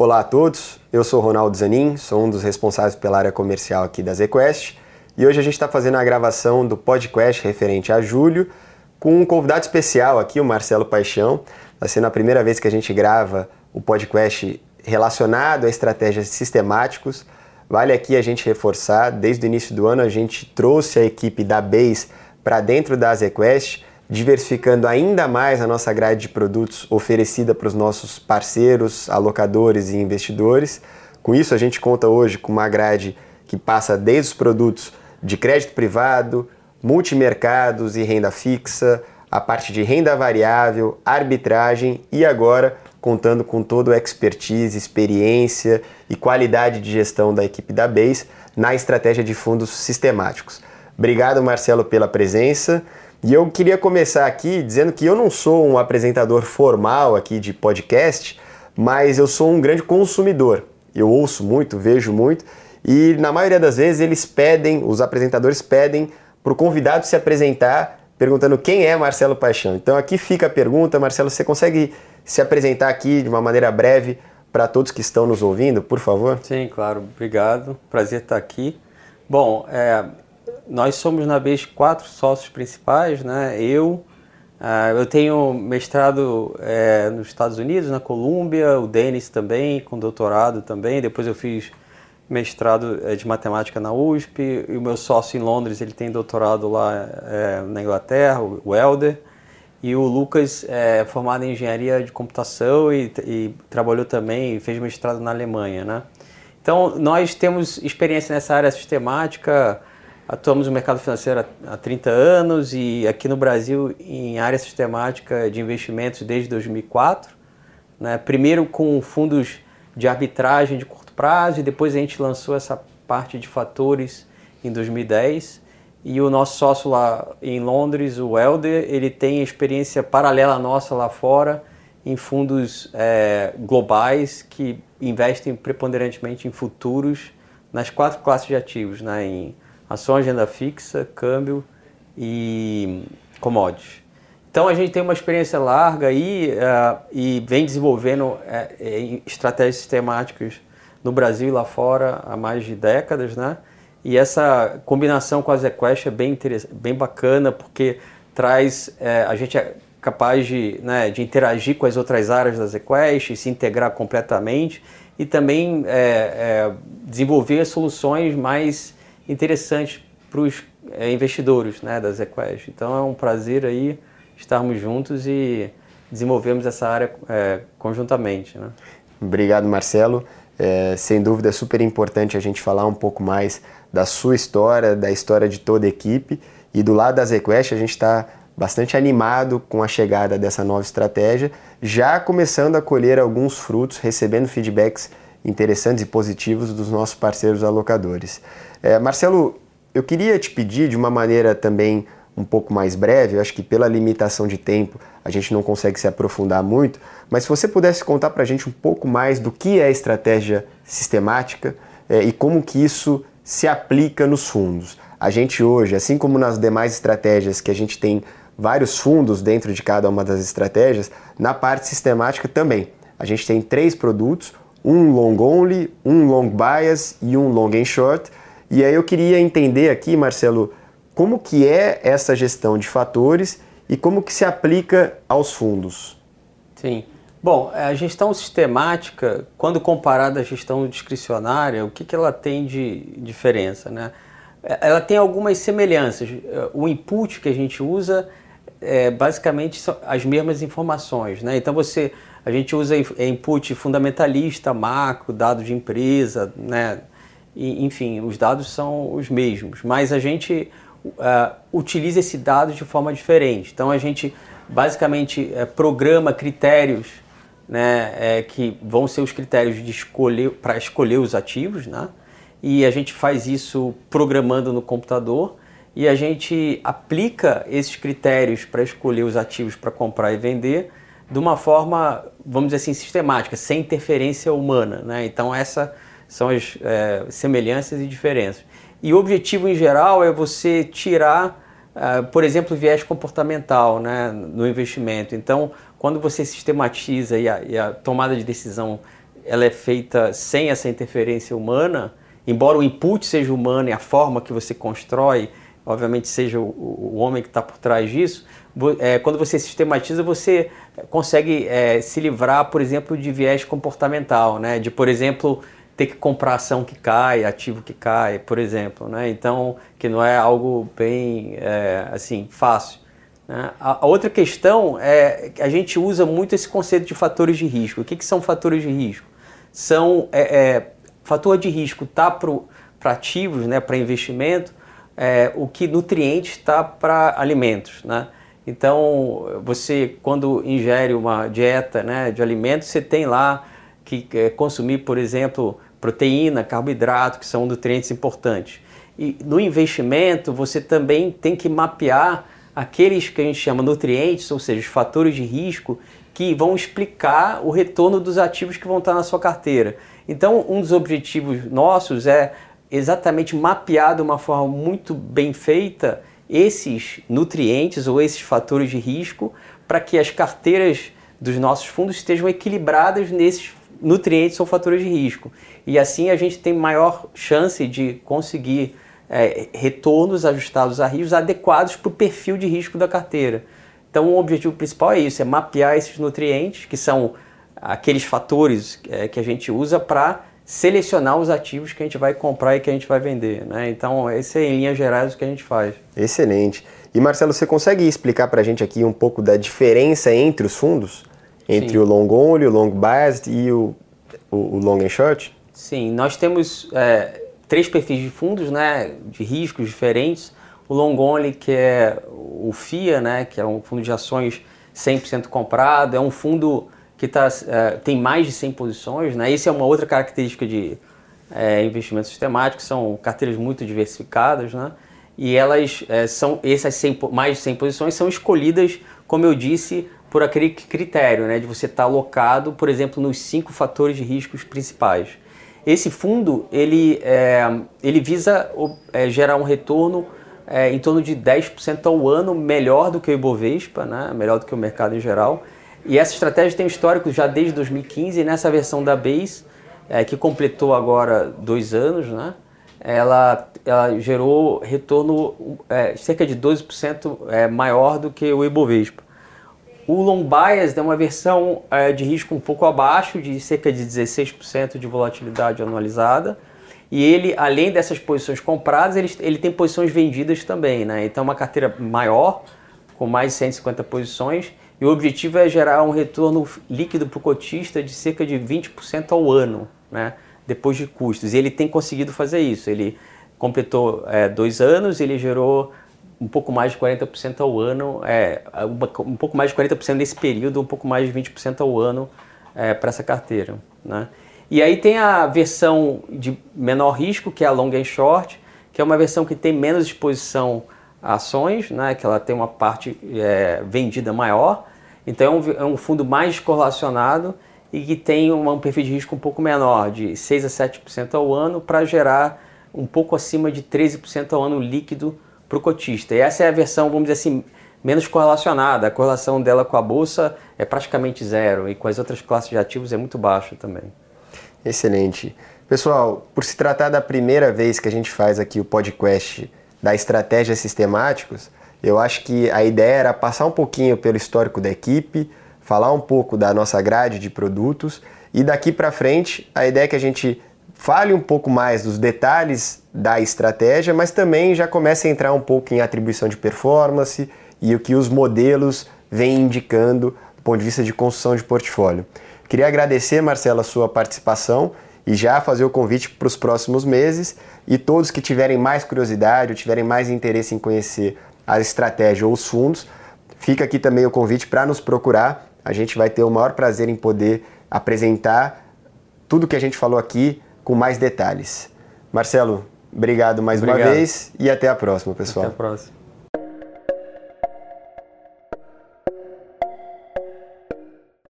Olá a todos, eu sou Ronaldo Zanin, sou um dos responsáveis pela área comercial aqui da ZQuest e hoje a gente está fazendo a gravação do podcast referente a julho com um convidado especial aqui, o Marcelo Paixão. Está sendo a primeira vez que a gente grava o podcast relacionado a estratégias sistemáticos. Vale aqui a gente reforçar, desde o início do ano a gente trouxe a equipe da Base para dentro da ZQuest diversificando ainda mais a nossa grade de produtos oferecida para os nossos parceiros, alocadores e investidores. Com isso, a gente conta hoje com uma grade que passa desde os produtos de crédito privado, multimercados e renda fixa, a parte de renda variável, arbitragem e agora contando com todo o expertise, experiência e qualidade de gestão da equipe da Base na estratégia de fundos sistemáticos. Obrigado, Marcelo, pela presença. E eu queria começar aqui dizendo que eu não sou um apresentador formal aqui de podcast, mas eu sou um grande consumidor. Eu ouço muito, vejo muito, e na maioria das vezes eles pedem, os apresentadores pedem para o convidado se apresentar perguntando quem é Marcelo Paixão. Então aqui fica a pergunta, Marcelo, você consegue se apresentar aqui de uma maneira breve para todos que estão nos ouvindo, por favor? Sim, claro. Obrigado. Prazer estar aqui. Bom, é, nós somos na BES quatro sócios principais, né? Eu, uh, eu tenho mestrado é, nos Estados Unidos, na Colômbia, o Denis também, com doutorado também. Depois eu fiz mestrado é, de matemática na USP. E o meu sócio em Londres, ele tem doutorado lá é, na Inglaterra, o Helder. E o Lucas é formado em engenharia de computação e, e trabalhou também, fez mestrado na Alemanha, né? Então, nós temos experiência nessa área sistemática, Atuamos no mercado financeiro há 30 anos e aqui no Brasil em área sistemática de investimentos desde 2004. Né? Primeiro com fundos de arbitragem de curto prazo e depois a gente lançou essa parte de fatores em 2010. E o nosso sócio lá em Londres, o Helder, ele tem experiência paralela à nossa lá fora em fundos é, globais que investem preponderantemente em futuros nas quatro classes de ativos, né? em ações, renda fixa, câmbio e commodities. Então a gente tem uma experiência larga aí uh, e vem desenvolvendo uh, estratégias sistemáticas no Brasil e lá fora há mais de décadas, né? E essa combinação com a ZQuest é bem, bem bacana porque traz uh, a gente é capaz de, né, de interagir com as outras áreas da ZQuest, se integrar completamente e também desenvolver soluções mais interessante para os é, investidores né, da ZQuest. Então é um prazer aí estarmos juntos e desenvolvermos essa área é, conjuntamente. Né? Obrigado, Marcelo. É, sem dúvida é super importante a gente falar um pouco mais da sua história, da história de toda a equipe. E do lado da ZQuest a gente está bastante animado com a chegada dessa nova estratégia, já começando a colher alguns frutos, recebendo feedbacks interessantes e positivos dos nossos parceiros alocadores. É, Marcelo, eu queria te pedir de uma maneira também um pouco mais breve, eu acho que pela limitação de tempo a gente não consegue se aprofundar muito, mas se você pudesse contar para a gente um pouco mais do que é estratégia sistemática é, e como que isso se aplica nos fundos. A gente hoje, assim como nas demais estratégias que a gente tem vários fundos dentro de cada uma das estratégias, na parte sistemática também. A gente tem três produtos, um long only, um long bias e um long and short, e aí eu queria entender aqui, Marcelo, como que é essa gestão de fatores e como que se aplica aos fundos. Sim. Bom, a gestão sistemática, quando comparada à gestão discricionária, o que, que ela tem de diferença? Né? Ela tem algumas semelhanças. O input que a gente usa é basicamente as mesmas informações. Né? Então você, a gente usa input fundamentalista, macro, dado de empresa, né? e, enfim, os dados são os mesmos, mas a gente uh, utiliza esse dado de forma diferente. Então a gente basicamente uh, programa critérios né, é, que vão ser os critérios de escolher para escolher os ativos, né? E a gente faz isso programando no computador e a gente aplica esses critérios para escolher os ativos para comprar e vender de uma forma, vamos dizer assim, sistemática, sem interferência humana, né? Então essa são as é, semelhanças e diferenças. E o objetivo em geral é você tirar, uh, por exemplo, viés comportamental né, no investimento. Então, quando você sistematiza e a, e a tomada de decisão ela é feita sem essa interferência humana, embora o input seja humano e a forma que você constrói, obviamente seja o, o homem que está por trás disso, é, quando você sistematiza, você consegue é, se livrar, por exemplo, de viés comportamental, né? De, por exemplo, ter que comprar ação que cai, ativo que cai, por exemplo, né? Então, que não é algo bem, é, assim, fácil. Né? A, a, outra questão é que a gente usa muito esse conceito de fatores de risco. O que, que são fatores de risco? São, é, é fator de risco tá para ativos, né, para investimento, é, o que nutrientes está para alimentos, né? Então, você, quando ingere uma dieta né, de alimentos, você tem lá que é, consumir, por exemplo, proteína, carboidrato, que são nutrientes importantes. E no investimento, você também tem que mapear aqueles que a gente chama nutrientes, ou seja, os fatores de risco, que vão explicar o retorno dos ativos que vão estar na sua carteira. Então, um dos objetivos nossos é exatamente mapear de uma forma muito bem feita esses nutrientes ou esses fatores de risco para que as carteiras dos nossos fundos estejam equilibradas nesses nutrientes ou fatores de risco. E assim a gente tem maior chance de conseguir é, retornos ajustados a riscos adequados para o perfil de risco da carteira. Então o objetivo principal é isso, é mapear esses nutrientes, que são aqueles fatores é, que a gente usa para selecionar os ativos que a gente vai comprar e que a gente vai vender. Né? Então, esse é em linhas gerais o que a gente faz. Excelente. E Marcelo, você consegue explicar para a gente aqui um pouco da diferença entre os fundos? Entre Sim. o long only, o long biased e o, o, o long and short? Sim, nós temos é, três perfis de fundos, né, de riscos diferentes. O long only, que é o FIA, né, que é um fundo de ações 100% comprado, é um fundo que tá, é, tem mais de 100 posições. Né? Isso é uma outra característica de é, investimento sistemático, são carteiras muito diversificadas, né? e elas é, são, essas 100, mais de 100 posições são escolhidas, como eu disse, por aquele critério né? de você estar tá alocado, por exemplo, nos cinco fatores de riscos principais. Esse fundo ele, é, ele visa é, gerar um retorno é, em torno de 10% ao ano, melhor do que o Ibovespa, né? melhor do que o mercado em geral. E essa estratégia tem histórico já desde 2015 e nessa versão da Base, é, que completou agora dois anos, né? ela, ela gerou retorno é, cerca de 12% é, maior do que o Ibovespa. O Long Bias é uma versão é, de risco um pouco abaixo, de cerca de 16% de volatilidade anualizada. E ele, além dessas posições compradas, ele, ele tem posições vendidas também. Né? Então, uma carteira maior, com mais de 150 posições, e o objetivo é gerar um retorno líquido para o cotista de cerca de 20% ao ano, né? depois de custos. E ele tem conseguido fazer isso. Ele completou é, dois anos, ele gerou um pouco mais de 40% ao ano, é, um pouco mais de 40% nesse período, um pouco mais de 20% ao ano é, para essa carteira. Né? E aí tem a versão de menor risco, que é a long and short, que é uma versão que tem menos exposição ações, né, que ela tem uma parte é, vendida maior, então é um, é um, fundo mais correlacionado e que tem uma, um perfil de risco um pouco menor, de 6 a 7% ao ano, para gerar um pouco acima de 13% ao ano líquido para o cotista. E essa é a versão, vamos dizer assim, menos correlacionada. A correlação dela com a bolsa é praticamente zero e com as outras classes de ativos é muito baixa também. Excelente. Pessoal, por se tratar da primeira vez que a gente faz aqui o podcast da estratégia sistemáticos, eu acho que a ideia era passar um pouquinho pelo histórico da equipe, falar um pouco da nossa grade de produtos e daqui para frente a ideia é que a gente fale um pouco mais dos detalhes da estratégia, mas também já comece a entrar um pouco em atribuição de performance e o que os modelos vêm indicando do ponto de vista de construção de portfólio. Queria agradecer, Marcela, a sua participação e já fazer o convite para os próximos meses e todos que tiverem mais curiosidade ou tiverem mais interesse em conhecer a estratégia ou os fundos, fica aqui também o convite para nos procurar. A gente vai ter o maior prazer em poder apresentar tudo que a gente falou aqui com mais detalhes. Marcelo, obrigado mais obrigado. uma vez e até a próxima, pessoal. Até a próxima.